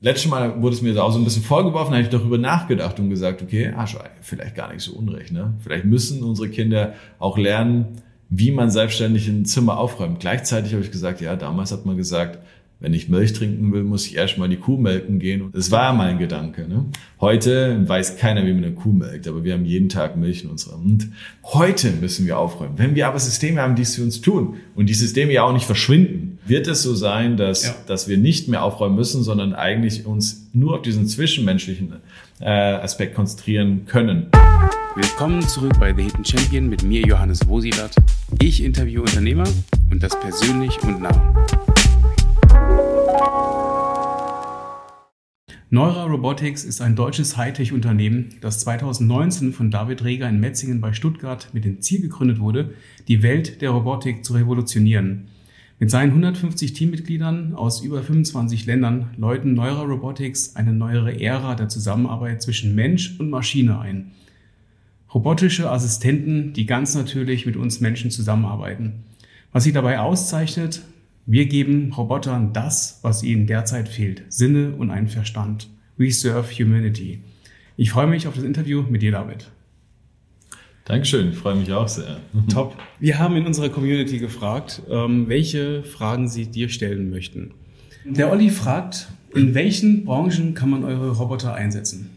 letztes Mal wurde es mir auch so ein bisschen vorgeworfen, habe ich darüber nachgedacht und gesagt, okay, hast vielleicht gar nicht so unrecht. Ne? Vielleicht müssen unsere Kinder auch lernen, wie man selbstständig ein Zimmer aufräumt. Gleichzeitig habe ich gesagt, ja, damals hat man gesagt, wenn ich Milch trinken will, muss ich erstmal die Kuh melken gehen. Das war mein Gedanke. Ne? Heute weiß keiner, wie man eine Kuh melkt, aber wir haben jeden Tag Milch in unserer. Und heute müssen wir aufräumen. Wenn wir aber Systeme haben, die es für uns tun und die Systeme ja auch nicht verschwinden, wird es so sein, dass, ja. dass wir nicht mehr aufräumen müssen, sondern eigentlich uns nur auf diesen zwischenmenschlichen äh, Aspekt konzentrieren können. Willkommen zurück bei The Hidden Champion mit mir, Johannes Wosilat. Ich interviewe Unternehmer und das persönlich und nah. Neura Robotics ist ein deutsches Hightech-Unternehmen, das 2019 von David Reger in Metzingen bei Stuttgart mit dem Ziel gegründet wurde, die Welt der Robotik zu revolutionieren. Mit seinen 150 Teammitgliedern aus über 25 Ländern läuten Neura Robotics eine neuere Ära der Zusammenarbeit zwischen Mensch und Maschine ein. Robotische Assistenten, die ganz natürlich mit uns Menschen zusammenarbeiten. Was sie dabei auszeichnet, wir geben Robotern das, was ihnen derzeit fehlt, Sinne und einen Verstand. We serve humanity. Ich freue mich auf das Interview mit dir, David. Dankeschön, ich freue mich auch sehr. Top. Wir haben in unserer Community gefragt, ähm, welche Fragen sie dir stellen möchten. Der Olli fragt, in welchen Branchen kann man eure Roboter einsetzen?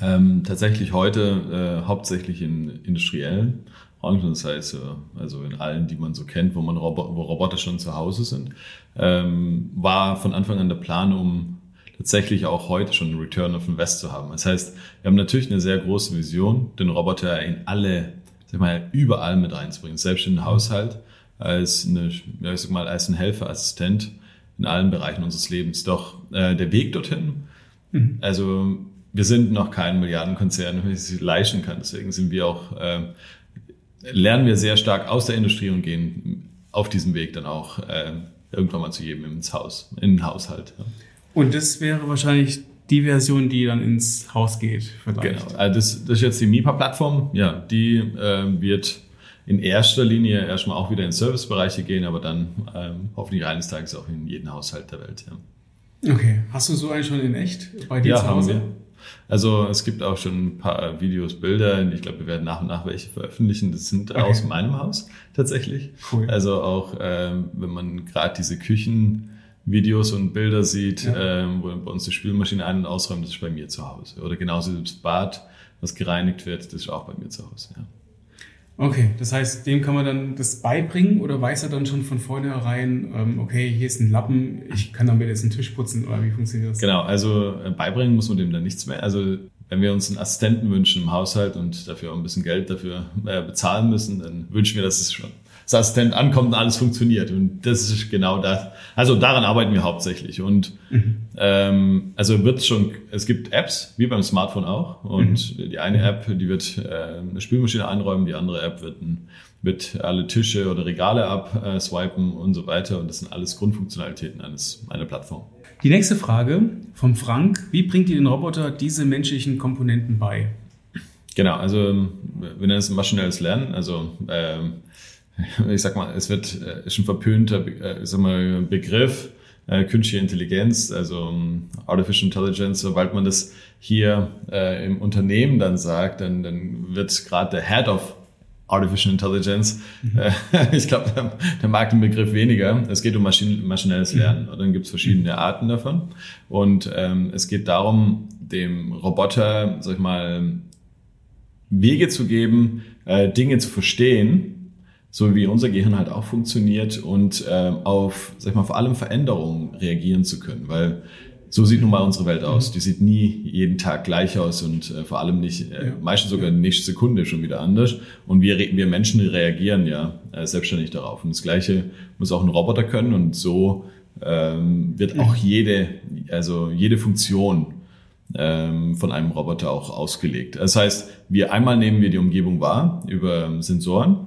Ähm, tatsächlich heute äh, hauptsächlich in industriellen Branchen, das heißt also in allen, die man so kennt, wo man Robo wo Roboter schon zu Hause sind, ähm, war von Anfang an der Plan, um tatsächlich auch heute schon einen Return of Invest zu haben. Das heißt, wir haben natürlich eine sehr große Vision, den Roboter in alle, sag mal, überall mit reinzubringen, selbst in den Haushalt, als eine, ja, ich sag mal, als ein Helferassistent in allen Bereichen unseres Lebens. Doch äh, der Weg dorthin, mhm. also wir sind noch kein Milliardenkonzern, wie es leisten kann. Deswegen sind wir auch äh, lernen wir sehr stark aus der Industrie und gehen auf diesem Weg dann auch äh, irgendwann mal zu jedem ins Haus, in den Haushalt. Ja. Und das wäre wahrscheinlich die Version, die dann ins Haus geht. Vielleicht. Genau, also das, das ist jetzt die MIPA-Plattform. Ja, die äh, wird in erster Linie erstmal auch wieder in Servicebereiche gehen, aber dann ähm, hoffentlich eines Tages auch in jeden Haushalt der Welt. Ja. Okay, hast du so einen schon in echt bei dir ja, zu Hause? Also es gibt auch schon ein paar Videos, Bilder. Ich glaube, wir werden nach und nach welche veröffentlichen. Das sind okay. aus meinem Haus tatsächlich. Cool. Also auch ähm, wenn man gerade diese Küchenvideos und Bilder sieht, ja. ähm, wo bei uns die Spülmaschine ein- und ausräumt, das ist bei mir zu Hause. Oder genauso das Bad, was gereinigt wird, das ist auch bei mir zu Hause. Ja. Okay, das heißt, dem kann man dann das beibringen oder weiß er dann schon von vornherein, ähm, okay, hier ist ein Lappen, ich kann damit jetzt einen Tisch putzen oder wie funktioniert das? Genau, also äh, beibringen muss man dem dann nichts mehr. Also wenn wir uns einen Assistenten wünschen im Haushalt und dafür auch ein bisschen Geld dafür äh, bezahlen müssen, dann wünschen wir, dass es schon das Assistent ankommt und alles funktioniert. Und das ist genau das. Also daran arbeiten wir hauptsächlich. Und mhm. ähm, also wird schon, es gibt Apps, wie beim Smartphone auch. Und mhm. die eine App, die wird äh, eine Spülmaschine einräumen, die andere App wird, ein, wird alle Tische oder Regale abswipen und so weiter. Und das sind alles Grundfunktionalitäten eines einer Plattform. Die nächste Frage vom Frank. Wie bringt ihr den Roboter diese menschlichen Komponenten bei? Genau, also wir nennen es maschinelles Lernen. Also ähm, ich sag mal, es wird äh, ist ein verpönter äh, sag mal, Begriff, äh, künstliche Intelligenz, also um, Artificial Intelligence, sobald man das hier äh, im Unternehmen dann sagt, dann, dann wird gerade der Head of Artificial Intelligence, mhm. äh, ich glaube, der, der, mag den Begriff weniger. Es geht um Maschinen, maschinelles mhm. Lernen. Mhm. Dann gibt es verschiedene Arten davon. Und ähm, es geht darum, dem Roboter, sag ich mal, Wege zu geben, äh, Dinge zu verstehen, so wie unser Gehirn halt auch funktioniert und äh, auf, sag ich mal, vor allem Veränderungen reagieren zu können, weil so sieht nun mal unsere Welt aus. Mhm. Die sieht nie jeden Tag gleich aus und äh, vor allem nicht, äh, ja. meistens sogar ja. nächste Sekunde schon wieder anders. Und wir, wir Menschen reagieren ja äh, selbstständig darauf. Und das Gleiche muss auch ein Roboter können und so ähm, wird auch jede, also jede Funktion ähm, von einem Roboter auch ausgelegt. Das heißt, wir einmal nehmen wir die Umgebung wahr über Sensoren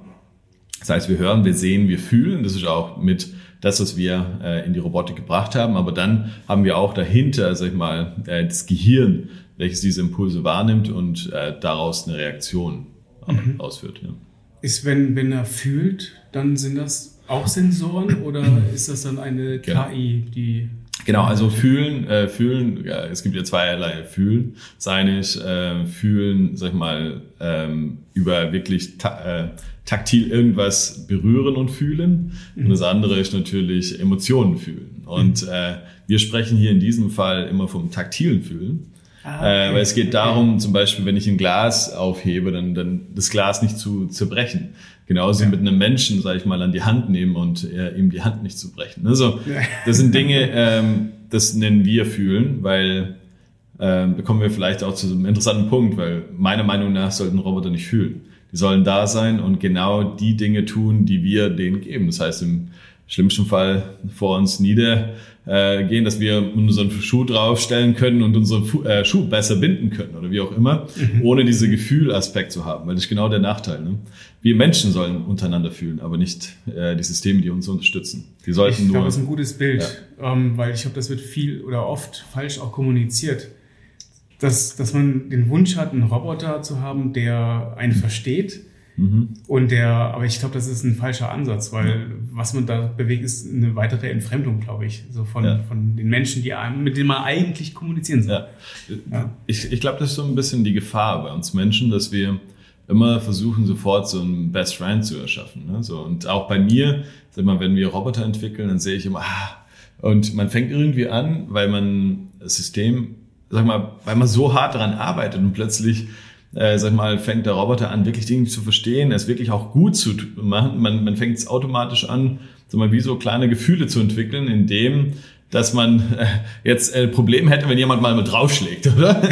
das heißt, wir hören, wir sehen, wir fühlen. Das ist auch mit das, was wir äh, in die Robotik gebracht haben. Aber dann haben wir auch dahinter, sag ich mal, äh, das Gehirn, welches diese Impulse wahrnimmt und äh, daraus eine Reaktion mhm. ausführt. Ja. Ist, wenn, wenn er fühlt, dann sind das auch Sensoren oder ist das dann eine genau. KI, die Genau, also fühlen, äh, fühlen, ja, es gibt ja zweierlei fühlen, sein ich, äh, fühlen, sag ich mal, ähm, über wirklich ta äh, taktil irgendwas berühren und fühlen. Mhm. Und das andere ist natürlich Emotionen fühlen. Und mhm. äh, wir sprechen hier in diesem Fall immer vom taktilen Fühlen. Ah, okay. äh, weil es geht darum, zum Beispiel, wenn ich ein Glas aufhebe, dann, dann das Glas nicht zu zerbrechen. Genauso ja. mit einem Menschen, sage ich mal, an die Hand nehmen und äh, ihm die Hand nicht zu brechen. Also das sind Dinge, ähm, das nennen wir fühlen, weil ähm, da kommen wir vielleicht auch zu einem interessanten Punkt, weil meiner Meinung nach sollten Roboter nicht fühlen. Die sollen da sein und genau die Dinge tun, die wir denen geben. Das heißt, im schlimmsten Fall vor uns nieder gehen, dass wir unseren Schuh draufstellen können und unseren äh, Schuh besser binden können oder wie auch immer, mhm. ohne diese Gefühlaspekt zu haben, weil das ist genau der Nachteil. Ne? Wir Menschen sollen untereinander fühlen, aber nicht äh, die Systeme, die uns unterstützen. Die sollten ich nur. Glaube, das ist ein gutes Bild, ja. ähm, weil ich glaube, das wird viel oder oft falsch auch kommuniziert. Dass, dass man den Wunsch hat, einen Roboter zu haben, der einen versteht, Mhm. Und der, aber ich glaube, das ist ein falscher Ansatz, weil ja. was man da bewegt, ist eine weitere Entfremdung, glaube ich, so von, ja. von den Menschen, die mit denen man eigentlich kommunizieren soll. Ja. Ich, ich glaube, das ist so ein bisschen die Gefahr bei uns Menschen, dass wir immer versuchen, sofort so einen Best Friend zu erschaffen. Ne? So, und auch bei mir, sag mal, wenn wir Roboter entwickeln, dann sehe ich immer, ah, und man fängt irgendwie an, weil man das System, sag mal, weil man so hart daran arbeitet und plötzlich äh, sag mal, fängt der Roboter an, wirklich Dinge zu verstehen, es wirklich auch gut zu machen. Man, man fängt es automatisch an, sag mal, wie so kleine Gefühle zu entwickeln, indem dass man äh, jetzt ein Problem hätte, wenn jemand mal mit draufschlägt, oder?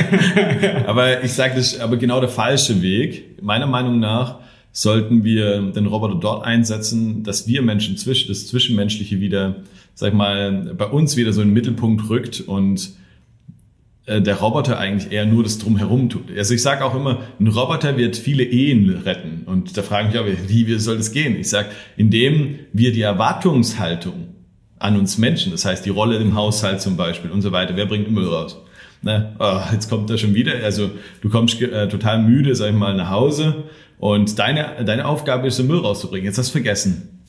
aber ich sage das, aber genau der falsche Weg. Meiner Meinung nach sollten wir den Roboter dort einsetzen, dass wir Menschen zwischen das Zwischenmenschliche wieder, sag ich mal, bei uns wieder so in den Mittelpunkt rückt und äh, der Roboter eigentlich eher nur das Drumherum tut. Also ich sage auch immer, ein Roboter wird viele Ehen retten. Und da fragen mich auch, wie, wie soll das gehen? Ich sage, indem wir die Erwartungshaltung an uns Menschen, das heißt die Rolle im Haushalt zum Beispiel und so weiter, wer bringt Müll raus? Ne? Oh, jetzt kommt er schon wieder. Also du kommst äh, total müde, sag ich mal, nach Hause und deine, deine Aufgabe ist, den Müll rauszubringen. Jetzt hast du vergessen.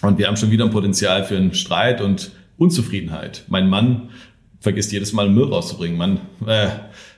Und wir haben schon wieder ein Potenzial für einen Streit und Unzufriedenheit. Mein Mann vergisst jedes Mal Müll rauszubringen. Man, äh,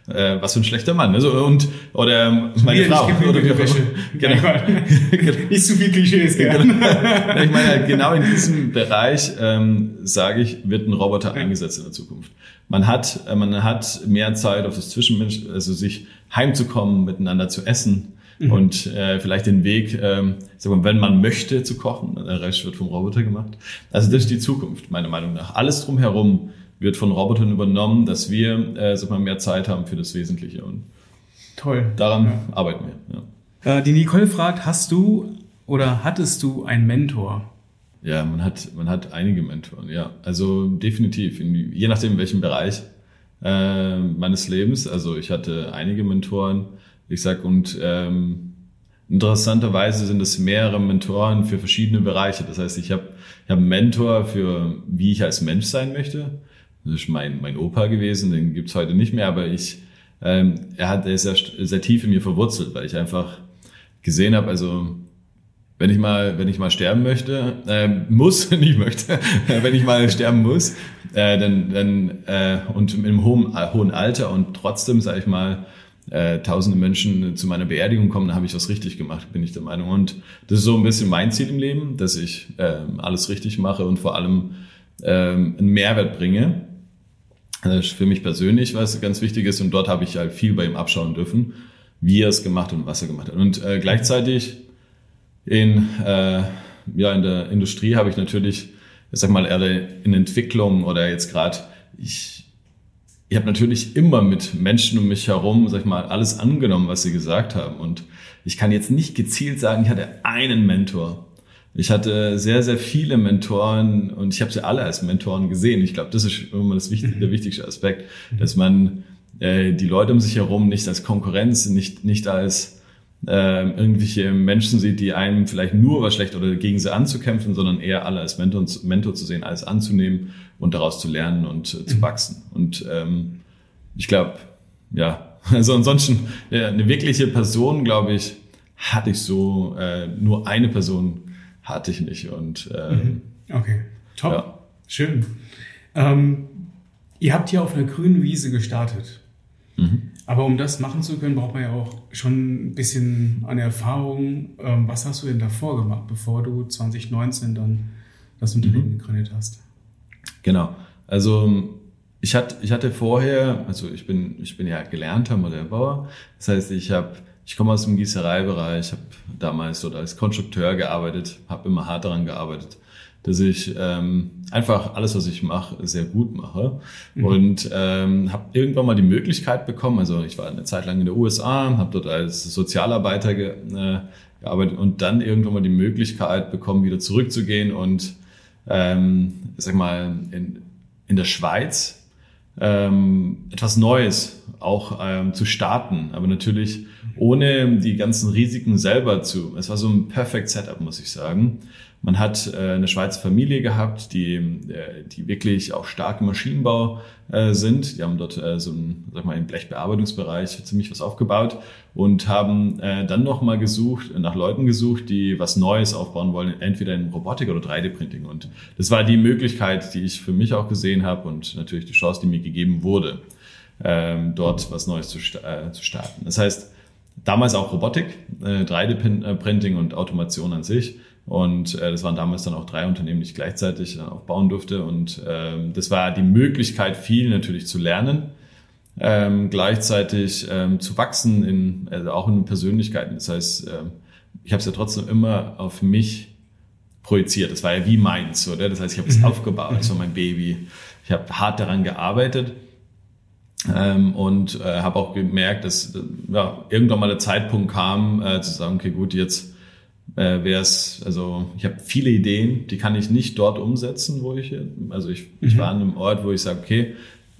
äh, was für ein schlechter Mann. Also, und, oder meine Mir Frau. Oder wie. Genau. nicht zu viel Klischees, gell? Genau. Ich meine, genau in diesem Bereich, ähm, sage ich, wird ein Roboter ja. eingesetzt in der Zukunft. Man hat, äh, man hat mehr Zeit auf das Zwischenmensch, also sich heimzukommen, miteinander zu essen. Mhm. Und äh, vielleicht den Weg, ähm, mal, wenn man möchte, zu kochen. Der Rest wird vom Roboter gemacht. Also das ist die Zukunft, meiner Meinung nach. Alles drumherum wird von Robotern übernommen, dass wir äh, sag mal, mehr Zeit haben für das Wesentliche. Und Toll. Daran ja. arbeiten wir. Ja. Äh, die Nicole fragt, hast du oder hattest du einen Mentor? Ja, man hat, man hat einige Mentoren, ja. Also definitiv, in, je nachdem, in welchem Bereich äh, meines Lebens. Also ich hatte einige Mentoren. Ich sag, und ähm, interessanterweise sind es mehrere Mentoren für verschiedene Bereiche. Das heißt, ich habe ich hab einen Mentor für, wie ich als Mensch sein möchte. Das ist mein, mein Opa gewesen, den gibt's heute nicht mehr, aber ich, ähm, er hat er ist sehr, sehr tief in mir verwurzelt, weil ich einfach gesehen habe, also wenn ich mal, wenn ich mal sterben möchte, äh, muss, nicht möchte, wenn ich mal sterben muss, äh, dann, dann äh, und im hohen, hohen Alter und trotzdem, sage ich mal, äh, tausende Menschen zu meiner Beerdigung kommen, dann habe ich was richtig gemacht, bin ich der Meinung. Und das ist so ein bisschen mein Ziel im Leben, dass ich äh, alles richtig mache und vor allem äh, einen Mehrwert bringe für mich persönlich was ganz wichtig ist und dort habe ich halt viel bei ihm abschauen dürfen, wie er es gemacht und was er gemacht hat. Und äh, gleichzeitig in, äh, ja, in der Industrie habe ich natürlich, ich sag mal, eher in Entwicklung oder jetzt gerade, ich, ich habe natürlich immer mit Menschen um mich herum, sag ich mal, alles angenommen, was sie gesagt haben. Und ich kann jetzt nicht gezielt sagen, ich hatte einen Mentor. Ich hatte sehr, sehr viele Mentoren und ich habe sie alle als Mentoren gesehen. Ich glaube, das ist immer das wichtig, der wichtigste Aspekt, dass man äh, die Leute um sich herum nicht als Konkurrenz, nicht, nicht als äh, irgendwelche Menschen sieht, die einem vielleicht nur was schlecht oder gegen sie anzukämpfen, sondern eher alle als Mentor, Mentor zu sehen, alles anzunehmen und daraus zu lernen und äh, zu mhm. wachsen. Und ähm, ich glaube, ja, also ansonsten ja, eine wirkliche Person, glaube ich, hatte ich so äh, nur eine Person hatte ich nicht. Und ähm, mhm. okay, top, ja. schön. Ähm, ihr habt hier auf einer grünen Wiese gestartet. Mhm. Aber um das machen zu können, braucht man ja auch schon ein bisschen an Erfahrung. Ähm, was hast du denn davor gemacht, bevor du 2019 dann das Unternehmen mhm. gegründet hast? Genau. Also ich hatte, ich hatte vorher, also ich bin, ich bin ja gelernter Modellbauer. Das heißt, ich habe, ich komme aus dem Gießereibereich, habe damals dort als Konstrukteur gearbeitet, habe immer hart daran gearbeitet, dass ich ähm, einfach alles, was ich mache, sehr gut mache. Mhm. Und ähm, habe irgendwann mal die Möglichkeit bekommen, also ich war eine Zeit lang in der USA, habe dort als Sozialarbeiter ge, äh, gearbeitet und dann irgendwann mal die Möglichkeit bekommen, wieder zurückzugehen und ähm, sag mal in, in der Schweiz ähm, etwas Neues auch ähm, zu starten, aber natürlich ohne die ganzen Risiken selber zu. Es war so ein perfect Setup, muss ich sagen. Man hat äh, eine Schweizer Familie gehabt, die, äh, die wirklich auch stark im Maschinenbau äh, sind. Die haben dort äh, so einen, sag mal, im Blechbearbeitungsbereich ziemlich was aufgebaut und haben äh, dann nochmal gesucht, nach Leuten gesucht, die was Neues aufbauen wollen, entweder in Robotik oder 3D-Printing. Und das war die Möglichkeit, die ich für mich auch gesehen habe und natürlich die Chance, die mir gegeben wurde, ähm, dort was Neues zu, äh, zu starten. Das heißt, damals auch Robotik, äh, 3D-Printing und Automation an sich. Und äh, das waren damals dann auch drei Unternehmen, die ich gleichzeitig dann aufbauen durfte. Und ähm, das war die Möglichkeit, viel natürlich zu lernen, ähm, gleichzeitig ähm, zu wachsen, in, also auch in Persönlichkeiten. Das heißt, ähm, ich habe es ja trotzdem immer auf mich projiziert. Das war ja wie meins, oder? Das heißt, ich habe es mhm. aufgebaut, das war mein Baby. Ich habe hart daran gearbeitet ähm, und äh, habe auch gemerkt, dass äh, ja, irgendwann mal der Zeitpunkt kam, äh, zu sagen, okay, gut, jetzt äh, wäre es, also ich habe viele Ideen, die kann ich nicht dort umsetzen, wo ich, also ich, mhm. ich war an einem Ort, wo ich sage, okay,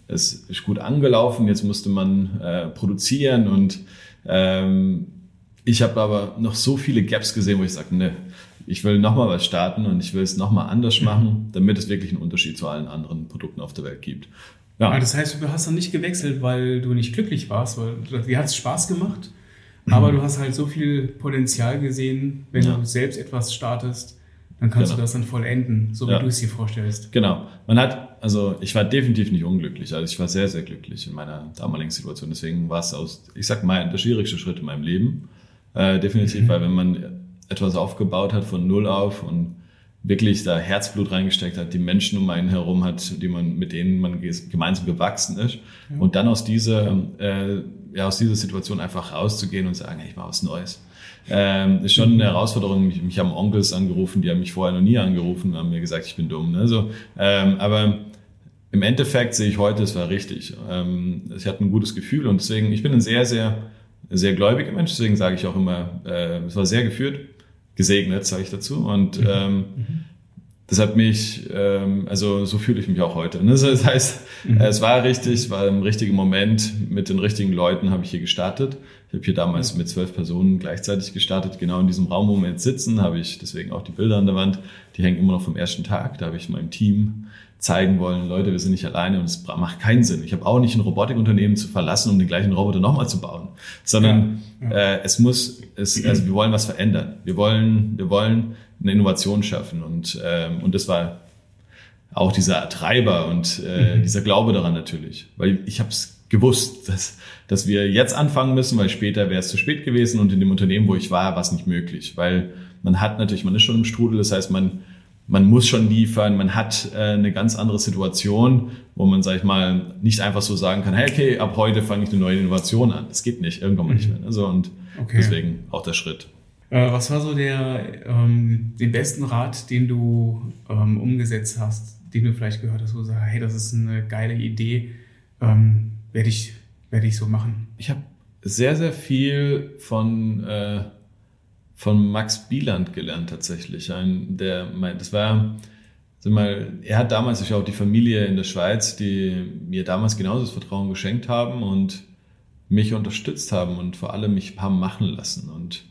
es ist gut angelaufen, jetzt musste man äh, produzieren und ähm, ich habe aber noch so viele Gaps gesehen, wo ich sage, ne, ich will nochmal was starten und ich will es nochmal anders mhm. machen, damit es wirklich einen Unterschied zu allen anderen Produkten auf der Welt gibt. Ja. Aber das heißt, du hast dann nicht gewechselt, weil du nicht glücklich warst, weil dir hat es Spaß gemacht, aber du hast halt so viel Potenzial gesehen, wenn ja. du selbst etwas startest, dann kannst genau. du das dann vollenden, so wie ja. du es dir vorstellst. Genau. Man hat, also ich war definitiv nicht unglücklich, also ich war sehr, sehr glücklich in meiner damaligen Situation. Deswegen war es aus, ich sag mal, der schwierigste Schritt in meinem Leben. Äh, definitiv, mhm. weil wenn man etwas aufgebaut hat von null auf und wirklich da Herzblut reingesteckt hat, die Menschen um einen herum hat, die man, mit denen man gemeinsam gewachsen ist. Ja. Und dann aus dieser, äh, ja, aus dieser Situation einfach rauszugehen und sagen, hey, ich mache was Neues. Ähm, ist schon eine Herausforderung. Mich, mich haben Onkels angerufen, die haben mich vorher noch nie angerufen und haben mir gesagt, ich bin dumm. Ne? So, ähm, aber im Endeffekt sehe ich heute, es war richtig. Ähm, ich hatte ein gutes Gefühl und deswegen, ich bin ein sehr, sehr, sehr gläubiger Mensch, deswegen sage ich auch immer, äh, es war sehr geführt gesegnet, sage ich dazu. Und mhm. ähm, das hat mich, ähm, also so fühle ich mich auch heute. Ne? Das heißt, mhm. es war richtig, es war im richtigen Moment, mit den richtigen Leuten habe ich hier gestartet. Ich habe hier damals mit zwölf Personen gleichzeitig gestartet. Genau in diesem Raum, wo wir jetzt sitzen, habe ich deswegen auch die Bilder an der Wand. Die hängen immer noch vom ersten Tag. Da habe ich meinem Team zeigen wollen, Leute, wir sind nicht alleine und es macht keinen Sinn. Ich habe auch nicht ein Robotikunternehmen zu verlassen, um den gleichen Roboter nochmal zu bauen, sondern ja, ja. Äh, es muss, es, also wir wollen was verändern. Wir wollen, wir wollen eine Innovation schaffen und ähm, und das war auch dieser Treiber und äh, mhm. dieser Glaube daran natürlich, weil ich habe es gewusst, dass dass wir jetzt anfangen müssen, weil später wäre es zu spät gewesen und in dem Unternehmen, wo ich war, war es nicht möglich, weil man hat natürlich, man ist schon im Strudel, das heißt, man man muss schon liefern, man hat äh, eine ganz andere Situation, wo man, sag ich mal, nicht einfach so sagen kann, hey, okay, ab heute fange ich eine neue Innovation an. Das geht nicht, irgendwann mal nicht mehr. Also und okay. deswegen auch der Schritt. Äh, was war so der ähm, den besten Rat, den du ähm, umgesetzt hast, den du vielleicht gehört hast, wo du sagst, hey, das ist eine geile Idee, ähm, werde ich, werde ich so machen? Ich habe sehr, sehr viel von äh, von Max Bieland gelernt tatsächlich. Ein, der, das war, sag mal, er hat damals ich auch die Familie in der Schweiz, die mir damals genauso das Vertrauen geschenkt haben und mich unterstützt haben und vor allem mich haben machen lassen. Und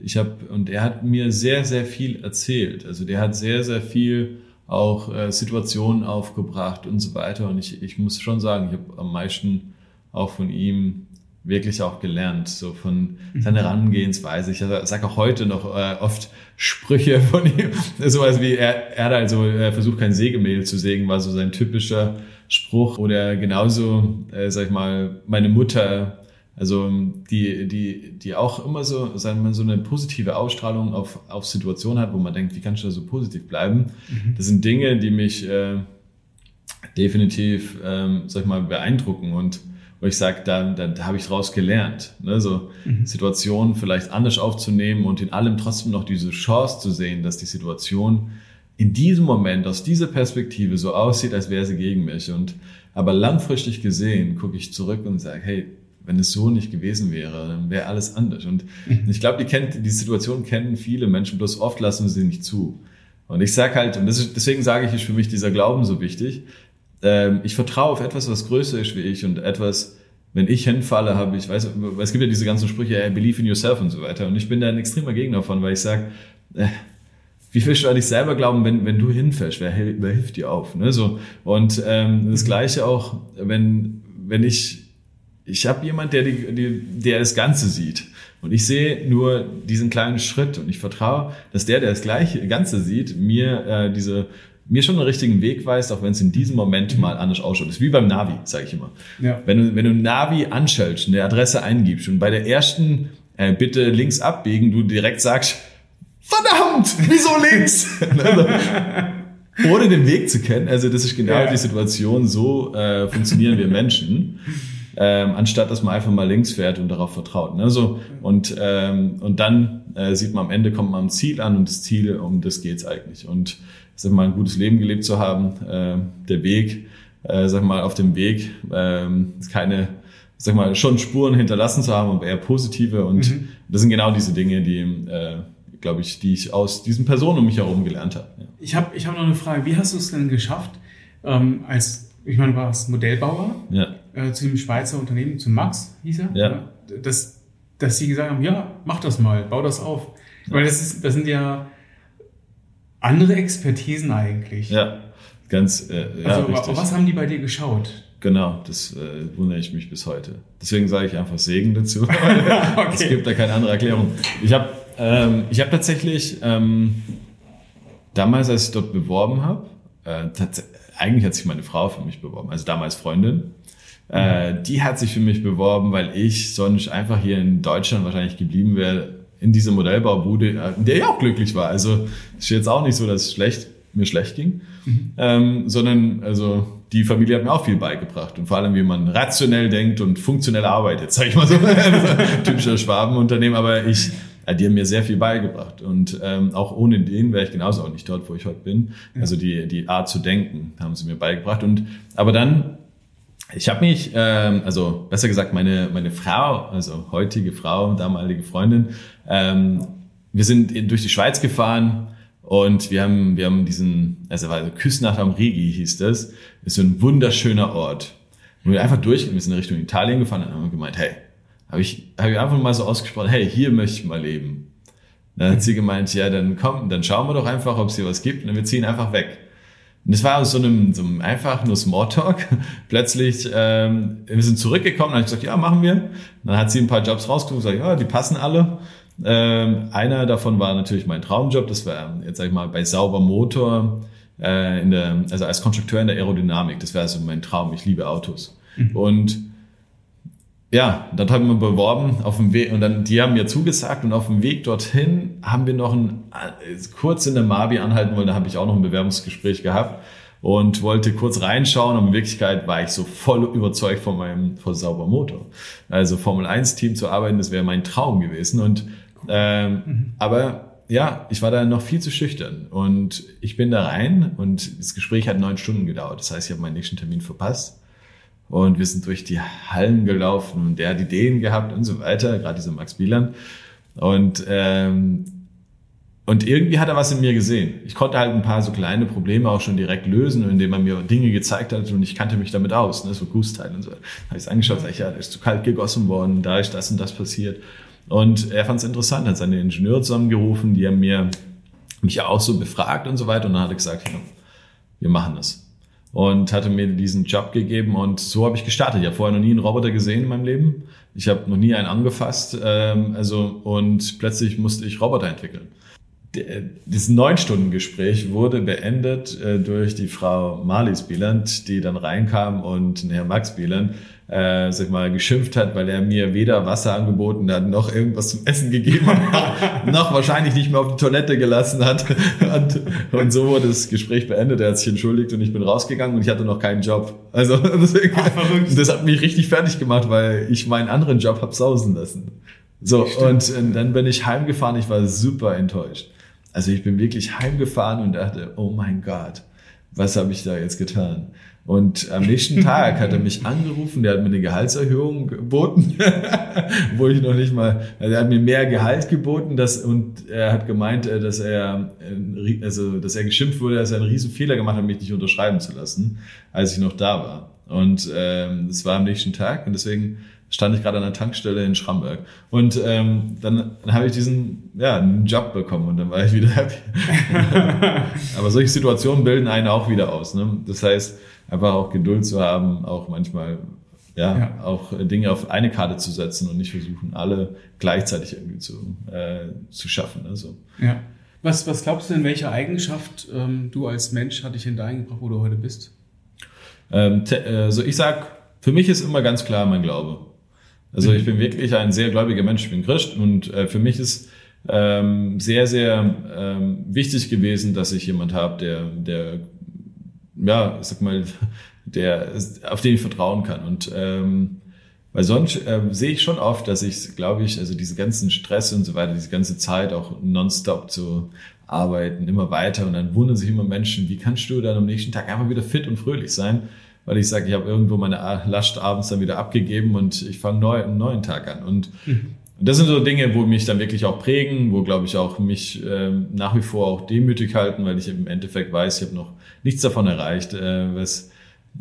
ich habe und er hat mir sehr sehr viel erzählt. Also der hat sehr sehr viel auch äh, Situationen aufgebracht und so weiter. Und ich, ich muss schon sagen, ich habe am meisten auch von ihm wirklich auch gelernt, so von seiner Herangehensweise. Ich sage auch heute noch äh, oft Sprüche von ihm, sowas wie, er, er also er versucht kein Sägemehl zu sägen, war so sein typischer Spruch. Oder genauso, äh, sag ich mal, meine Mutter, also die, die, die auch immer so, sagen wir mal, so eine positive Ausstrahlung auf, auf Situationen hat, wo man denkt, wie kannst du da so positiv bleiben? Mhm. Das sind Dinge, die mich äh, definitiv, ähm, sag ich mal, beeindrucken und wo ich sage, da, da, da habe ich draus gelernt. Ne? So mhm. Situationen vielleicht anders aufzunehmen und in allem trotzdem noch diese Chance zu sehen, dass die Situation in diesem Moment aus dieser Perspektive so aussieht, als wäre sie gegen mich. Und aber langfristig gesehen gucke ich zurück und sage, hey, wenn es so nicht gewesen wäre, dann wäre alles anders. Und mhm. ich glaube, die, kennt, die Situation kennen viele Menschen, bloß oft lassen sie nicht zu. Und ich sage halt, und ist, deswegen sage ich, ist für mich dieser Glauben so wichtig, ähm, ich vertraue auf etwas, was größer ist wie ich und etwas, wenn ich hinfalle, habe ich, weiß, es gibt ja diese ganzen Sprüche, hey, believe in yourself und so weiter. Und ich bin da ein extremer Gegner von, weil ich sage, äh, wie willst du an dich selber glauben, wenn, wenn du hinfällst? Wer, wer hilft dir auf? Ne? So. Und ähm, das Gleiche auch, wenn, wenn ich, ich habe jemand, der, die, die, der das Ganze sieht. Und ich sehe nur diesen kleinen Schritt und ich vertraue, dass der, der das gleiche Ganze sieht, mir äh, diese mir schon einen richtigen Weg weist, auch wenn es in diesem Moment mhm. mal anders ausschaut. Das ist wie beim Navi, sage ich immer. Ja. Wenn, du, wenn du Navi anschaltest eine Adresse eingibst und bei der ersten äh, bitte links abbiegen, du direkt sagst, verdammt, wieso links? Ohne den Weg zu kennen. Also das ist genau ja. die Situation, so äh, funktionieren wir Menschen. Ähm, anstatt dass man einfach mal links fährt und darauf vertraut. Ne? So, und, ähm, und dann äh, sieht man am Ende, kommt man am Ziel an und das Ziel, um das geht's eigentlich. Und sag mal, ein gutes Leben gelebt zu haben. Äh, der Weg, äh, sag mal, auf dem Weg, äh, keine, sag mal, schon Spuren hinterlassen zu haben, aber eher positive. Und mhm. das sind genau diese Dinge, die, äh, glaube ich, die ich aus diesen Personen um mich herum gelernt habe. Ja. Ich habe ich hab noch eine Frage. Wie hast du es denn geschafft, ähm, als, ich meine, du warst Modellbauer ja. äh, zu dem Schweizer Unternehmen, zu Max hieß er? Ja. Dass, dass sie gesagt haben, ja, mach das mal, bau das auf. Weil das, ist, das sind ja andere Expertisen eigentlich. Ja, ganz. Äh, ja, also, richtig. was haben die bei dir geschaut? Genau, das äh, wundere ich mich bis heute. Deswegen sage ich einfach Segen dazu. okay. Es gibt da keine andere Erklärung. Ich habe ähm, ich hab tatsächlich ähm, damals, als ich dort beworben habe, äh, eigentlich hat sich meine Frau für mich beworben, also damals Freundin. Äh, die hat sich für mich beworben, weil ich sonst einfach hier in Deutschland wahrscheinlich geblieben wäre, in diese Modellbaubude, in äh, der ich auch glücklich war. Also ist jetzt auch nicht so, dass es schlecht, mir schlecht ging, mhm. ähm, sondern also die Familie hat mir auch viel beigebracht und vor allem, wie man rationell denkt und funktionell arbeitet, sag ich mal so. Typischer Schwabenunternehmen, aber ich, äh, die haben mir sehr viel beigebracht und ähm, auch ohne den wäre ich genauso auch nicht dort, wo ich heute bin. Ja. Also die, die Art zu denken haben sie mir beigebracht und aber dann ich habe mich, ähm, also besser gesagt, meine, meine Frau, also heutige Frau, damalige Freundin, ähm, wir sind durch die Schweiz gefahren und wir haben, wir haben diesen, also also Küsnacht am Rigi hieß das, ist so ein wunderschöner Ort. Und wir einfach durch, wir sind in Richtung Italien gefahren und haben gemeint, hey, habe ich, hab ich einfach mal so ausgesprochen, hey, hier möchte ich mal leben. Dann hat sie gemeint, ja, dann komm, dann schauen wir doch einfach, ob es hier was gibt und wir ziehen einfach weg. Und es war aus so einem, so einem einfach nur Smalltalk. Plötzlich, ähm, wir sind zurückgekommen, dann habe ich gesagt, ja, machen wir. Dann hat sie ein paar Jobs rausgesucht, gesagt, ja, die passen alle. Ähm, einer davon war natürlich mein Traumjob, das war jetzt sag ich mal bei Sauber Motor, äh, in der, also als Konstrukteur in der Aerodynamik. Das wäre also mein Traum. Ich liebe Autos. Mhm. Und ja, dort haben wir beworben auf dem Weg und dann die haben mir zugesagt und auf dem Weg dorthin haben wir noch ein äh, kurz in der Mabi anhalten wollen, da habe ich auch noch ein Bewerbungsgespräch gehabt und wollte kurz reinschauen und in Wirklichkeit war ich so voll überzeugt von meinem von Sauber Motor. Also Formel 1 Team zu arbeiten, das wäre mein Traum gewesen und ähm, mhm. aber ja, ich war da noch viel zu schüchtern und ich bin da rein und das Gespräch hat neun Stunden gedauert. Das heißt, ich habe meinen nächsten Termin verpasst und wir sind durch die Hallen gelaufen und der hat Ideen gehabt und so weiter, gerade dieser Max Bieland. Und, ähm, und irgendwie hat er was in mir gesehen. Ich konnte halt ein paar so kleine Probleme auch schon direkt lösen, indem er mir Dinge gezeigt hat und ich kannte mich damit aus, ne, so Gussteil und so. Habe ich es angeschaut, sag ich, ja, da ist zu kalt gegossen worden, da ist das und das passiert. Und er fand es interessant, hat seine Ingenieure zusammengerufen, die haben mir mich ja auch so befragt und so weiter und dann hat er gesagt, ja, wir machen das. Und hatte mir diesen Job gegeben und so habe ich gestartet. Ich habe vorher noch nie einen Roboter gesehen in meinem Leben. Ich habe noch nie einen angefasst, ähm, also und plötzlich musste ich Roboter entwickeln. Dieses Neun-Stunden-Gespräch wurde beendet äh, durch die Frau Marlies Bieland, die dann reinkam und Herr Max Bieland äh, sag mal, geschimpft hat, weil er mir weder Wasser angeboten hat, noch irgendwas zum Essen gegeben hat, noch wahrscheinlich nicht mehr auf die Toilette gelassen hat. Und, und so wurde das Gespräch beendet. Er hat sich entschuldigt und ich bin rausgegangen und ich hatte noch keinen Job. Also deswegen, Ach, das hat mich richtig fertig gemacht, weil ich meinen anderen Job hab sausen lassen. So, und, und dann bin ich heimgefahren. Ich war super enttäuscht. Also ich bin wirklich heimgefahren und dachte, oh mein Gott, was habe ich da jetzt getan? Und am nächsten Tag hat er mich angerufen, der hat mir eine Gehaltserhöhung geboten, wo ich noch nicht mal, also er hat mir mehr Gehalt geboten, das, und er hat gemeint, äh, dass er, also, dass er geschimpft wurde, dass er einen riesen Fehler gemacht hat, mich nicht unterschreiben zu lassen, als ich noch da war. Und ähm, das war am nächsten Tag und deswegen stand ich gerade an der Tankstelle in Schramberg. Und ähm, dann, dann habe ich diesen ja, einen Job bekommen und dann war ich wieder happy. Aber solche Situationen bilden einen auch wieder aus. Ne? Das heißt, einfach auch Geduld zu haben, auch manchmal ja, ja, auch Dinge auf eine Karte zu setzen und nicht versuchen, alle gleichzeitig irgendwie zu, äh, zu schaffen. Also. Ja. Was, was glaubst du denn, welche Eigenschaft ähm, du als Mensch hat dich in dein gebracht, wo du heute bist? Ähm, also ich sag, für mich ist immer ganz klar mein Glaube. Also ich bin wirklich ein sehr gläubiger Mensch, ich bin Christ und äh, für mich ist ähm, sehr, sehr ähm, wichtig gewesen, dass ich jemand habe, der, der ja, ich sag mal, der, auf den ich vertrauen kann. Und ähm, weil sonst ähm, sehe ich schon oft, dass ich, glaube ich, also diese ganzen Stress und so weiter, diese ganze Zeit auch nonstop zu arbeiten, immer weiter und dann wundern sich immer Menschen, wie kannst du dann am nächsten Tag einfach wieder fit und fröhlich sein? Weil ich sage, ich habe irgendwo meine Last abends dann wieder abgegeben und ich fange neu, einen neuen Tag an. Und mhm. Das sind so Dinge, wo mich dann wirklich auch prägen, wo, glaube ich, auch mich ähm, nach wie vor auch demütig halten, weil ich im Endeffekt weiß, ich habe noch nichts davon erreicht, äh, was,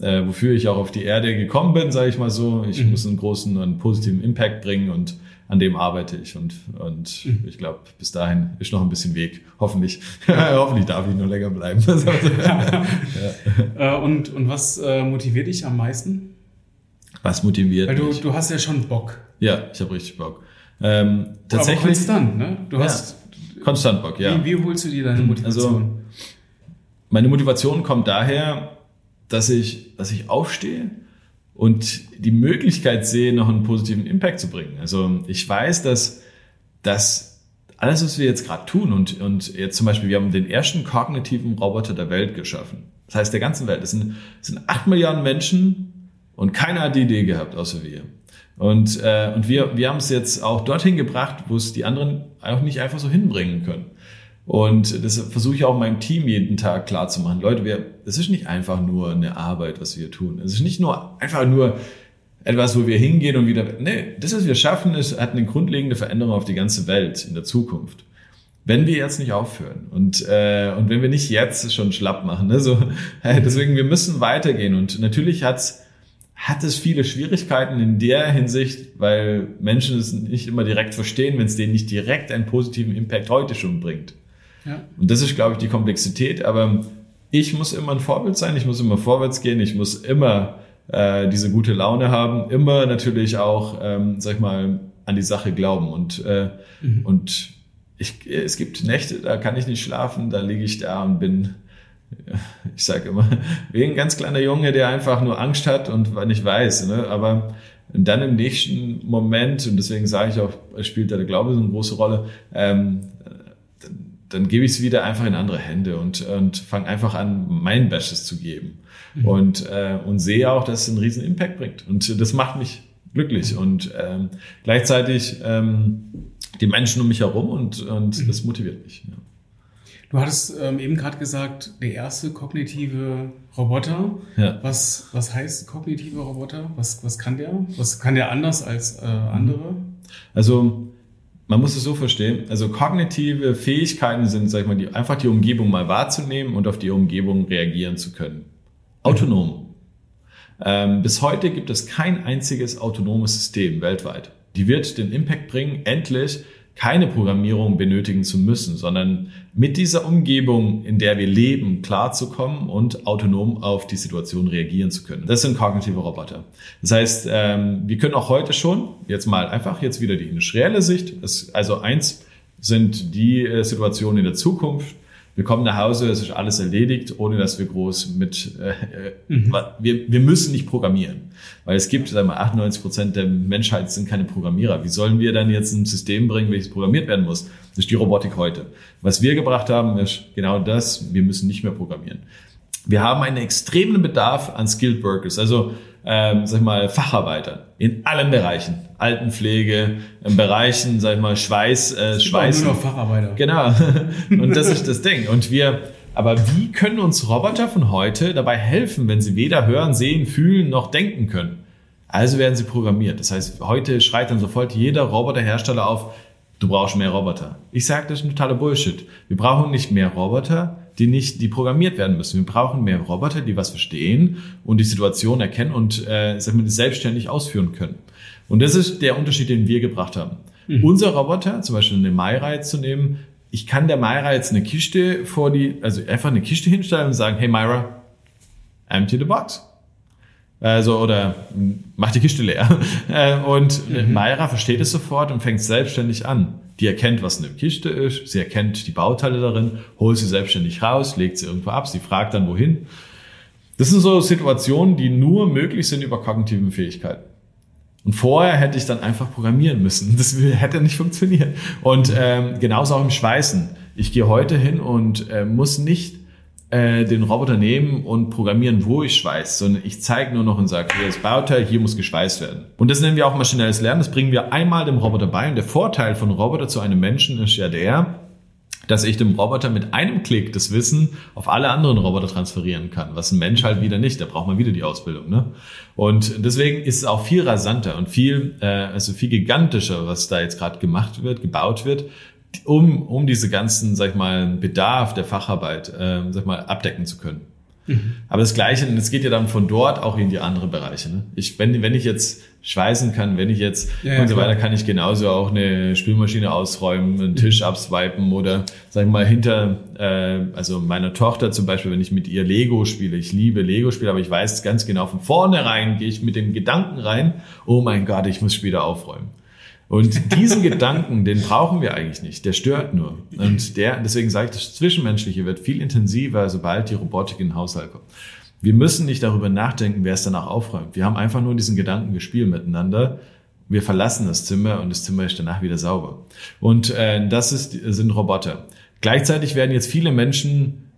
äh, wofür ich auch auf die Erde gekommen bin, sage ich mal so. Ich mhm. muss einen großen, einen positiven Impact bringen und an dem arbeite ich und, und mhm. ich glaube, bis dahin ist noch ein bisschen Weg. Hoffentlich, hoffentlich darf ich nur länger bleiben. ja. Äh, und, und was äh, motiviert dich am meisten? Was motiviert Weil du, mich? du hast ja schon Bock. Ja, ich habe richtig Bock. Ähm, tatsächlich. Aber konstant, ne? Du hast konstant Bock, ja. Wie, wie holst du dir deine Motivation? Also, meine Motivation kommt daher, dass ich, dass ich aufstehe und die Möglichkeit sehe, noch einen positiven Impact zu bringen. Also ich weiß, dass, dass alles, was wir jetzt gerade tun und, und jetzt zum Beispiel, wir haben den ersten kognitiven Roboter der Welt geschaffen. Das heißt, der ganzen Welt. Es sind, es sind acht Milliarden Menschen und keiner hat die Idee gehabt, außer wir. Und, äh, und wir, wir haben es jetzt auch dorthin gebracht, wo es die anderen auch nicht einfach so hinbringen können. Und das versuche ich auch meinem Team jeden Tag klar zu machen. Leute, wir, das ist nicht einfach nur eine Arbeit, was wir tun. Es ist nicht nur einfach nur etwas, wo wir hingehen und wieder, nee, das, was wir schaffen, ist, hat eine grundlegende Veränderung auf die ganze Welt in der Zukunft. Wenn wir jetzt nicht aufhören und, äh, und wenn wir nicht jetzt schon schlapp machen. Ne? So, deswegen, wir müssen weitergehen. Und natürlich hat's, hat es viele Schwierigkeiten in der Hinsicht, weil Menschen es nicht immer direkt verstehen, wenn es denen nicht direkt einen positiven Impact heute schon bringt. Ja. Und das ist, glaube ich, die Komplexität. Aber ich muss immer ein Vorbild sein, ich muss immer vorwärts gehen, ich muss immer äh, diese gute Laune haben, immer natürlich auch, ähm, sag ich mal, an die Sache glauben. Und, äh, mhm. und ich, es gibt Nächte, da kann ich nicht schlafen, da liege ich da und bin, ich sage immer, wie ein ganz kleiner Junge, der einfach nur Angst hat und nicht weiß. Ne? Aber dann im nächsten Moment, und deswegen sage ich auch, spielt da der Glaube so eine große Rolle, ähm, dann gebe ich es wieder einfach in andere Hände und, und fange einfach an, mein Bestes zu geben. Mhm. Und, äh, und sehe auch, dass es einen riesen Impact bringt. Und das macht mich glücklich. Mhm. Und ähm, gleichzeitig ähm, die Menschen um mich herum und, und mhm. das motiviert mich. Ja. Du hattest ähm, eben gerade gesagt, der erste kognitive Roboter. Ja. Was, was heißt kognitive Roboter? Was, was kann der? Was kann der anders als äh, andere? Also man muss es so verstehen, also kognitive Fähigkeiten sind, sag ich mal, die, einfach die Umgebung mal wahrzunehmen und auf die Umgebung reagieren zu können. Autonom. Ähm, bis heute gibt es kein einziges autonomes System weltweit. Die wird den Impact bringen, endlich keine Programmierung benötigen zu müssen, sondern mit dieser Umgebung, in der wir leben, klarzukommen und autonom auf die Situation reagieren zu können. Das sind kognitive Roboter. Das heißt, ähm, wir können auch heute schon, jetzt mal einfach jetzt wieder die industrielle Sicht, also eins sind die äh, Situationen in der Zukunft, wir kommen nach Hause, es ist alles erledigt, ohne dass wir groß mit, äh, mhm. wir, wir müssen nicht programmieren. Weil es gibt, sagen wir, 98 Prozent der Menschheit sind keine Programmierer. Wie sollen wir dann jetzt ein System bringen, welches programmiert werden muss? Das ist die Robotik heute. Was wir gebracht haben, ist genau das, wir müssen nicht mehr programmieren. Wir haben einen extremen Bedarf an Skilled Workers. Also ähm, sag ich mal, Facharbeiter in allen Bereichen. Altenpflege, in Bereichen, sag ich mal, Schweiß, äh, Schweiß. Nur noch Facharbeiter. Genau. Und das ist das Ding. Und wir, aber wie können uns Roboter von heute dabei helfen, wenn sie weder hören, sehen, fühlen noch denken können? Also werden sie programmiert. Das heißt, heute schreit dann sofort jeder Roboterhersteller auf, du brauchst mehr Roboter. Ich sage, das ist ein totaler Bullshit. Wir brauchen nicht mehr Roboter, die nicht, die programmiert werden müssen. Wir brauchen mehr Roboter, die was verstehen und die Situation erkennen und äh, selbstständig ausführen können. Und das ist der Unterschied, den wir gebracht haben. Mhm. Unser Roboter, zum Beispiel eine Mayra jetzt zu nehmen, ich kann der Mayra jetzt eine Kiste vor die, also einfach eine Kiste hinstellen und sagen, hey Myra, empty the box. Also, oder mach die Kiste leer. Äh, und mhm. Mayra versteht es sofort und fängt selbstständig an. Die erkennt, was eine Kiste ist, sie erkennt die Bauteile darin, holt sie selbstständig raus, legt sie irgendwo ab, sie fragt dann wohin. Das sind so Situationen, die nur möglich sind über kognitiven Fähigkeiten. Und vorher hätte ich dann einfach programmieren müssen. Das hätte nicht funktioniert. Und ähm, genauso auch im Schweißen. Ich gehe heute hin und äh, muss nicht äh, den Roboter nehmen und programmieren, wo ich schweiß, sondern ich zeige nur noch und sage, hier ist Bauteil, hier muss geschweißt werden. Und das nennen wir auch maschinelles Lernen. Das bringen wir einmal dem Roboter bei. Und der Vorteil von Roboter zu einem Menschen ist ja der, dass ich dem Roboter mit einem Klick das Wissen auf alle anderen Roboter transferieren kann, was ein Mensch halt wieder nicht. Da braucht man wieder die Ausbildung. Ne? Und deswegen ist es auch viel rasanter und viel, äh, also viel gigantischer, was da jetzt gerade gemacht wird, gebaut wird, um, um diese ganzen, sag ich mal, Bedarf der Facharbeit, äh, sag ich mal, abdecken zu können. Mhm. Aber das Gleiche, es geht ja dann von dort auch in die anderen Bereiche. Ne? Ich, wenn, wenn ich jetzt schweißen kann, wenn ich jetzt ja, und so weiter, kann ich genauso auch eine Spülmaschine ausräumen, einen Tisch mhm. abswipen oder sag ich mal hinter, äh, also meiner Tochter zum Beispiel, wenn ich mit ihr Lego spiele, ich liebe Lego-Spiele, aber ich weiß ganz genau, von vornherein gehe ich mit dem Gedanken rein, oh mein Gott, ich muss später aufräumen. Und diesen Gedanken, den brauchen wir eigentlich nicht. Der stört nur. Und der, deswegen sage ich, das Zwischenmenschliche wird viel intensiver, sobald die Robotik in den Haushalt kommt. Wir müssen nicht darüber nachdenken, wer es danach aufräumt. Wir haben einfach nur diesen Gedanken gespielt miteinander. Wir verlassen das Zimmer und das Zimmer ist danach wieder sauber. Und äh, das ist, sind Roboter. Gleichzeitig werden jetzt viele Menschen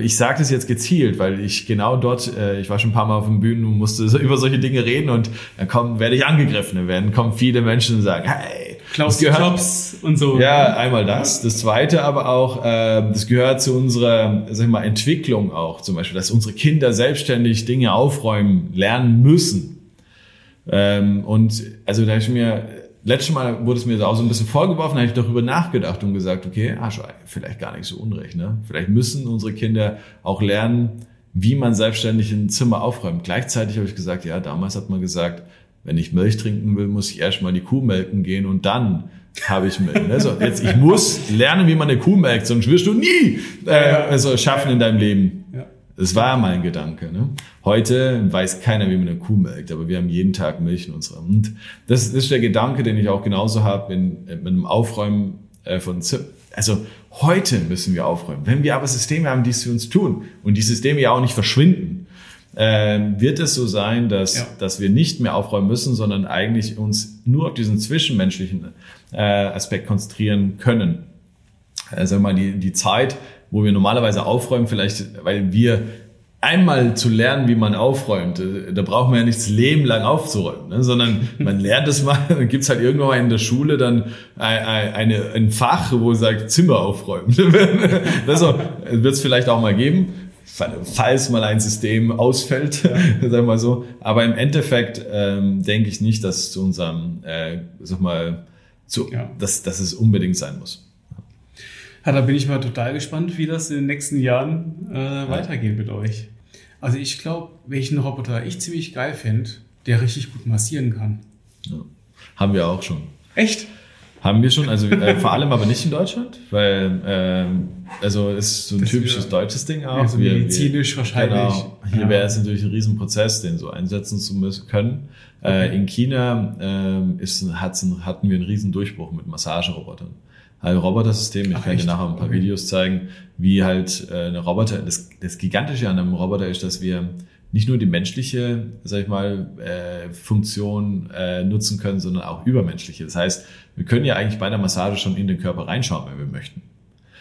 ich sage das jetzt gezielt, weil ich genau dort, äh, ich war schon ein paar Mal auf den Bühnen und musste über solche Dinge reden und dann kommen, werde ich angegriffen, dann werden kommen viele Menschen und sagen, hey, Klaus gehört, Jobs und so. Ja, einmal das. Das zweite aber auch, äh, das gehört zu unserer, sag ich mal, Entwicklung auch zum Beispiel, dass unsere Kinder selbstständig Dinge aufräumen, lernen müssen. Ähm, und also da ich mir letztes Mal wurde es mir auch so ein bisschen vorgeworfen, da habe ich darüber nachgedacht und gesagt, okay, ah, vielleicht gar nicht so unrecht. Ne? Vielleicht müssen unsere Kinder auch lernen, wie man selbstständig ein Zimmer aufräumt. Gleichzeitig habe ich gesagt, ja, damals hat man gesagt, wenn ich Milch trinken will, muss ich erstmal die Kuh melken gehen und dann habe ich Milch. Also jetzt, ich muss lernen, wie man eine Kuh melkt, sonst wirst du nie äh, also schaffen in deinem Leben. Ja. Das war mein Gedanke. Ne? Heute weiß keiner, wie man eine Kuh melkt, aber wir haben jeden Tag Milch in unserem. Und das, ist der Gedanke, den ich auch genauso habe in, mit dem Aufräumen äh, von Zip. Also heute müssen wir aufräumen. Wenn wir aber Systeme haben, die es für uns tun und die Systeme ja auch nicht verschwinden, äh, wird es so sein, dass, ja. dass wir nicht mehr aufräumen müssen, sondern eigentlich uns nur auf diesen zwischenmenschlichen äh, Aspekt konzentrieren können. Also mal die, die Zeit, wo wir normalerweise aufräumen, vielleicht, weil wir einmal zu lernen, wie man aufräumt, äh, da braucht man ja nicht das Leben lang aufzuräumen, ne? sondern man lernt es mal, dann gibt's halt irgendwann mal in der Schule dann ein, eine, ein Fach, wo es sagt, Zimmer aufräumen. das wird es vielleicht auch mal geben, falls mal ein System ausfällt, ja. sagen wir mal so. Aber im Endeffekt ähm, denke ich nicht, dass zu unserem, äh, sag mal, zu, ja. dass, dass es unbedingt sein muss. Ja, da bin ich mal total gespannt, wie das in den nächsten Jahren äh, weitergehen mit euch. Also ich glaube, welchen Roboter ich ziemlich geil finde, der richtig gut massieren kann. Ja. Haben wir auch schon. Echt? Haben wir schon, also äh, vor allem aber nicht in Deutschland, weil ähm, also ist so ein Das typisches wir- deutsches Ding auch. Also medizinisch wahrscheinlich. Genau, hier Ja. wäre es natürlich ein Riesenprozess, den so einsetzen zu müssen können. Äh, in China ähm, ist, hat's hatten wir einen riesen Durchbruch mit Massagerobotern. Also Robotersystem, ich Ach, kann dir nachher ein paar Okay. Videos zeigen, wie halt äh, eine Roboter, das, das Gigantische an einem Roboter ist, dass wir nicht nur die menschliche, sag ich mal, äh, Funktion äh, nutzen können, sondern auch übermenschliche. Das heißt, wir können ja eigentlich bei der Massage schon in den Körper reinschauen, wenn wir möchten.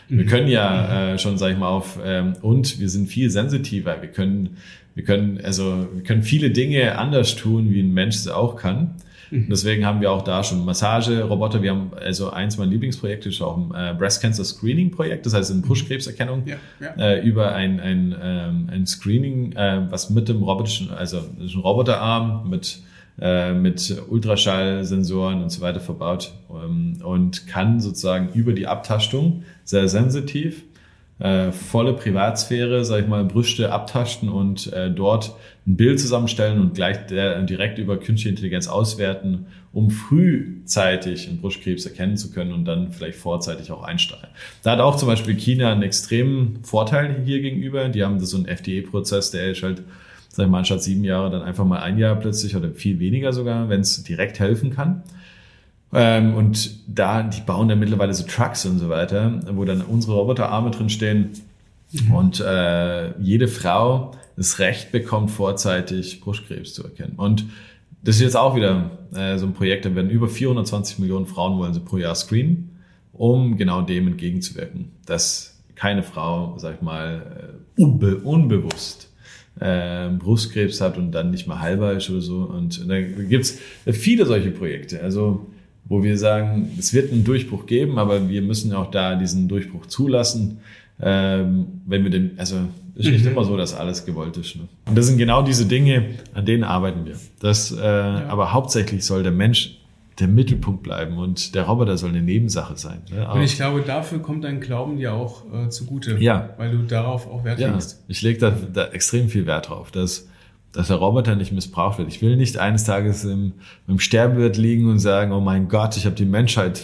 Wir können ja äh, schon, sag ich mal, auf ähm, und wir sind viel sensitiver. Wir können, wir können, also wir können viele Dinge anders tun, wie ein Mensch es auch kann. Und deswegen haben wir auch da schon Massage-Roboter. Wir haben also eins meiner Lieblingsprojekte ist auch ein äh, Breast Cancer Screening Projekt, das heißt eine Brustkrebserkennung Ja, ja. äh, über ein, ein, ähm, ein Screening, äh, was mit dem robotischen, also ein Roboterarm mit, äh, mit Ultraschallsensoren und so weiter verbaut ähm, und kann sozusagen über die Abtastung sehr sensitiv äh, volle Privatsphäre, sag ich mal, Brüste abtasten und äh, dort ein Bild zusammenstellen und gleich der, direkt über künstliche Intelligenz auswerten, um frühzeitig einen Brustkrebs erkennen zu können und dann vielleicht vorzeitig auch einsteigen. Da hat auch zum Beispiel China einen extremen Vorteil hier gegenüber. Die haben so einen FDA-Prozess, der ist halt, sag ich mal, anstatt sieben Jahre dann einfach mal ein Jahr plötzlich oder viel weniger sogar, wenn es direkt helfen kann. Ähm, und da, die bauen dann mittlerweile so Trucks und so weiter, wo dann unsere Roboterarme drin stehen und äh, jede Frau das Recht bekommt, vorzeitig Brustkrebs zu erkennen. Und das ist jetzt auch wieder äh, so ein Projekt, da werden über 420 Millionen Frauen wollen sie pro Jahr screenen, um genau dem entgegenzuwirken, dass keine Frau, sag ich mal, äh, unbe unbewusst äh, Brustkrebs hat und dann nicht mal halber ist oder so. Und da gibt's viele solche Projekte. Also wo wir sagen, es wird einen Durchbruch geben, aber wir müssen auch da diesen Durchbruch zulassen, ähm, wenn wir den, also es ist nicht immer so, dass alles gewollt ist. Ne? Und das sind genau diese Dinge, an denen arbeiten wir. Das, äh, Aber hauptsächlich soll der Mensch der Mittelpunkt bleiben und der Roboter soll eine Nebensache sein. Ne? Und ich glaube, dafür kommt dein Glauben dir auch äh, zugute. Ja. Weil du darauf auch Wert Ja, legst. ich lege da, da extrem viel Wert drauf, dass, dass der Roboter nicht missbraucht wird. Ich will nicht eines Tages im, im Sterbebett liegen und sagen, oh mein Gott, ich habe die Menschheit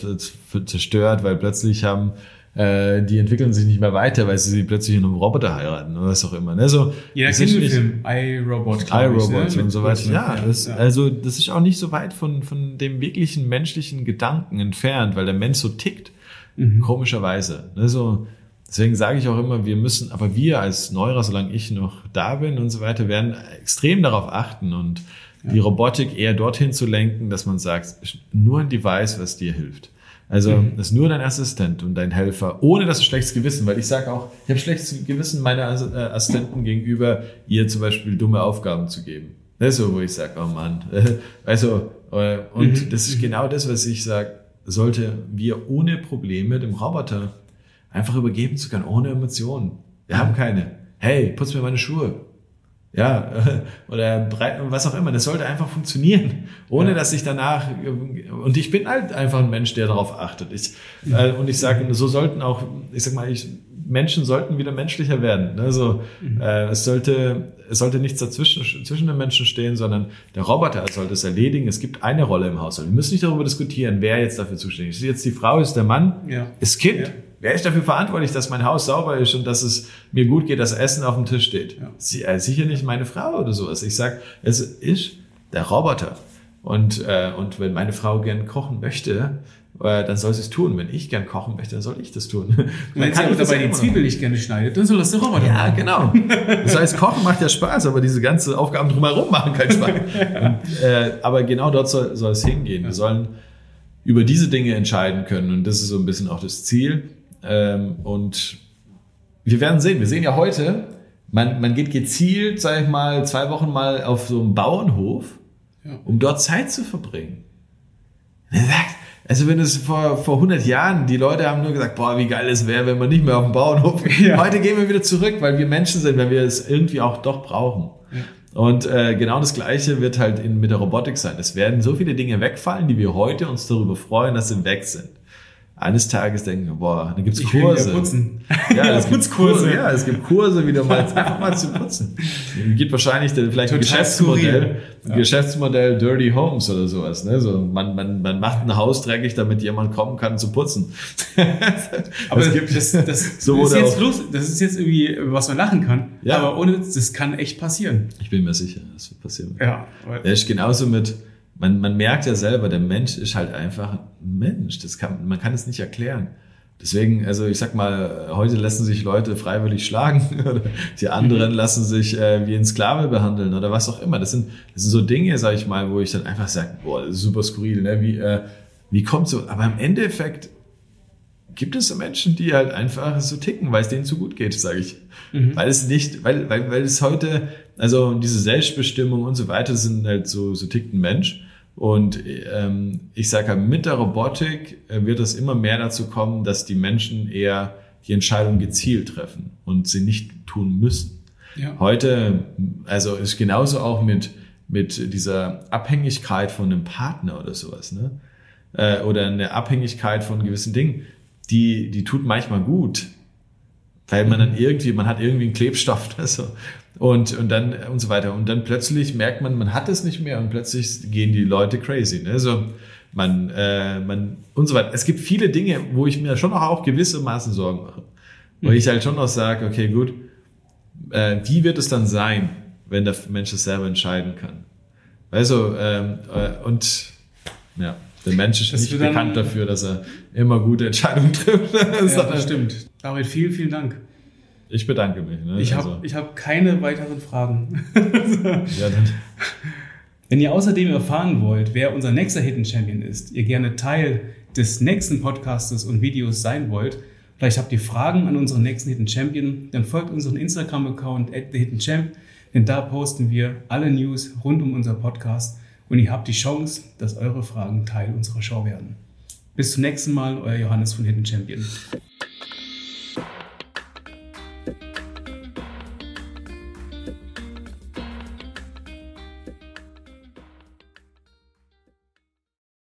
zerstört, weil plötzlich haben äh, die entwickeln sich nicht mehr weiter, weil sie plötzlich in einem Roboter heiraten oder was auch immer. Ne? So, Jeder das kennt ist den nicht- Film iRobot, ich, iRobots ne? und so weiter. Ja, das, ja. also das ist auch nicht so weit von, von dem wirklichen menschlichen Gedanken entfernt, weil der Mensch so tickt, Mhm. komischerweise. Also, deswegen sage ich auch immer, wir müssen, aber wir als Neurer, solange ich noch da bin und so weiter, werden extrem darauf achten und die Robotik eher dorthin zu lenken, dass man sagt, nur ein Device, was dir hilft. Also Mhm. das ist nur dein Assistent und dein Helfer, ohne dass du schlechtes Gewissen, weil ich sage auch, ich habe schlechtes Gewissen meiner äh, Assistenten gegenüber, ihr zum Beispiel dumme Aufgaben zu geben. Das ist so, wo ich sage, oh Mann. Also, und Mhm. das ist genau das, was ich sage, sollte wir ohne Probleme dem Roboter einfach übergeben zu können, ohne Emotionen. Wir haben keine. Hey, putz mir meine Schuhe. Ja, oder breit, was auch immer. Das sollte einfach funktionieren, ohne Ja. dass ich danach, und ich bin halt einfach ein Mensch, der darauf achtet. Ich, äh, und ich sage, so sollten auch, ich sag mal, ich, Menschen sollten wieder menschlicher werden. Ne? So, äh, es sollte, es sollte nichts dazwischen, zwischen den Menschen stehen, sondern der Roboter sollte es erledigen. Es gibt eine Rolle im Haushalt. Wir müssen nicht darüber diskutieren, wer jetzt dafür zuständig ist. Jetzt die Frau, ist der Mann, Ja. ist Kind. Ja. Wer ist dafür verantwortlich, dass mein Haus sauber ist und dass es mir gut geht, dass Essen auf dem Tisch steht? Ja. Sie, äh, sicher nicht meine Frau oder sowas. Ich sag, es ist der Roboter. Und, äh, und wenn meine Frau gern kochen möchte, äh, dann soll sie es tun. Wenn ich gern kochen möchte, dann soll ich das tun. Wenn sie ich aber dabei die. Zwiebel nicht gerne schneidet, dann soll das der Roboter Ja, machen. genau. Das heißt, Kochen macht ja Spaß, aber diese ganzen Aufgaben drumherum machen keinen Spaß. Und, äh, aber genau dort soll, soll es hingehen. Wir sollen über diese Dinge entscheiden können und das ist so ein bisschen auch das Ziel. Ähm, und wir werden sehen. Wir sehen ja heute, man, man geht gezielt, sag ich mal, zwei Wochen mal auf so einen Bauernhof, Ja. um dort Zeit zu verbringen. Und er sagt, also wenn es vor, vor 100 Jahren, die Leute haben nur gesagt, boah, wie geil es wäre, wenn man nicht mehr auf dem Bauernhof. Ja. Heute gehen wir wieder zurück, weil wir Menschen sind, weil wir es irgendwie auch doch brauchen. Und äh, genau das Gleiche wird halt in, mit der Robotik sein. Es werden so viele Dinge wegfallen, die wir heute uns darüber freuen, dass sie weg sind. Eines Tages denken, boah, da gibt's Kurse. putzen. Ja, es gibt. Kurse. Ja, es gibt Kurse, wieder mal einfach mal zu putzen. Es gibt wahrscheinlich dann vielleicht ein Total Geschäftsmodell, skurril. ein Geschäftsmodell Dirty Homes oder sowas. Ne? So, man, man, man macht ein Haus dreckig, damit jemand kommen kann zu putzen. Aber Es das, das, das, So ist jetzt auch- los, das ist jetzt irgendwie, was man lachen kann. Ja. Aber ohne, das kann echt passieren. Ich bin mir sicher, das wird passieren. Ja. Ja, ist genauso mit, man, man merkt ja selber, der Mensch ist halt einfach ein Mensch. Das kann, man kann es nicht erklären. Deswegen, also ich sag mal, heute lassen sich Leute freiwillig schlagen oder die anderen lassen sich äh, wie ein Sklave behandeln oder was auch immer. Das sind, das sind so Dinge, sag ich mal, wo ich dann einfach sage, boah, das ist super skurril, ne? Wie, äh, wie kommt so? Aber im Endeffekt gibt es so Menschen, die halt einfach so ticken, weil es denen zu gut geht, sage ich. Weil es nicht, weil, weil, weil es heute, also diese Selbstbestimmung und so weiter sind halt so, so tickt ein Mensch. Und ähm, ich sage halt, mit der Robotik äh, wird es immer mehr dazu kommen, dass die Menschen eher die Entscheidung gezielt treffen und sie nicht tun müssen. Ja. Heute, also ist genauso auch mit, mit dieser Abhängigkeit von einem Partner oder sowas, ne? Äh, oder eine Abhängigkeit von gewissen Dingen, die, die tut manchmal gut, weil man dann irgendwie, man hat irgendwie einen Klebstoff oder so. Und, und dann und so weiter. Und dann plötzlich merkt man, man hat es nicht mehr und plötzlich gehen die Leute crazy. Ne? So, man, äh, man und so weiter. Es gibt viele Dinge, wo ich mir schon noch auch gewissermaßen Sorgen mache. Wo ich halt schon noch sage, okay, gut, äh, wie wird es dann sein, wenn der Mensch es selber entscheiden kann? Also, ähm, äh, und ja, der Mensch ist Das nicht wird dann- bekannt dafür, dass er immer gute Entscheidungen trifft. Ja, das stimmt. David, vielen, vielen Dank. Ich bedanke mich. Ne? Ich habe Also, hab keine weiteren Fragen. ja, dann, Wenn ihr außerdem erfahren wollt, wer unser nächster Hidden Champion ist, ihr gerne Teil des nächsten Podcastes und Videos sein wollt, vielleicht habt ihr Fragen an unseren nächsten Hidden Champion, dann folgt unseren Instagram-Account at the Hidden Champ, denn da posten wir alle News rund um unser Podcast und ihr habt die Chance, dass eure Fragen Teil unserer Show werden. Bis zum nächsten Mal, euer Johannes von Hidden Champion.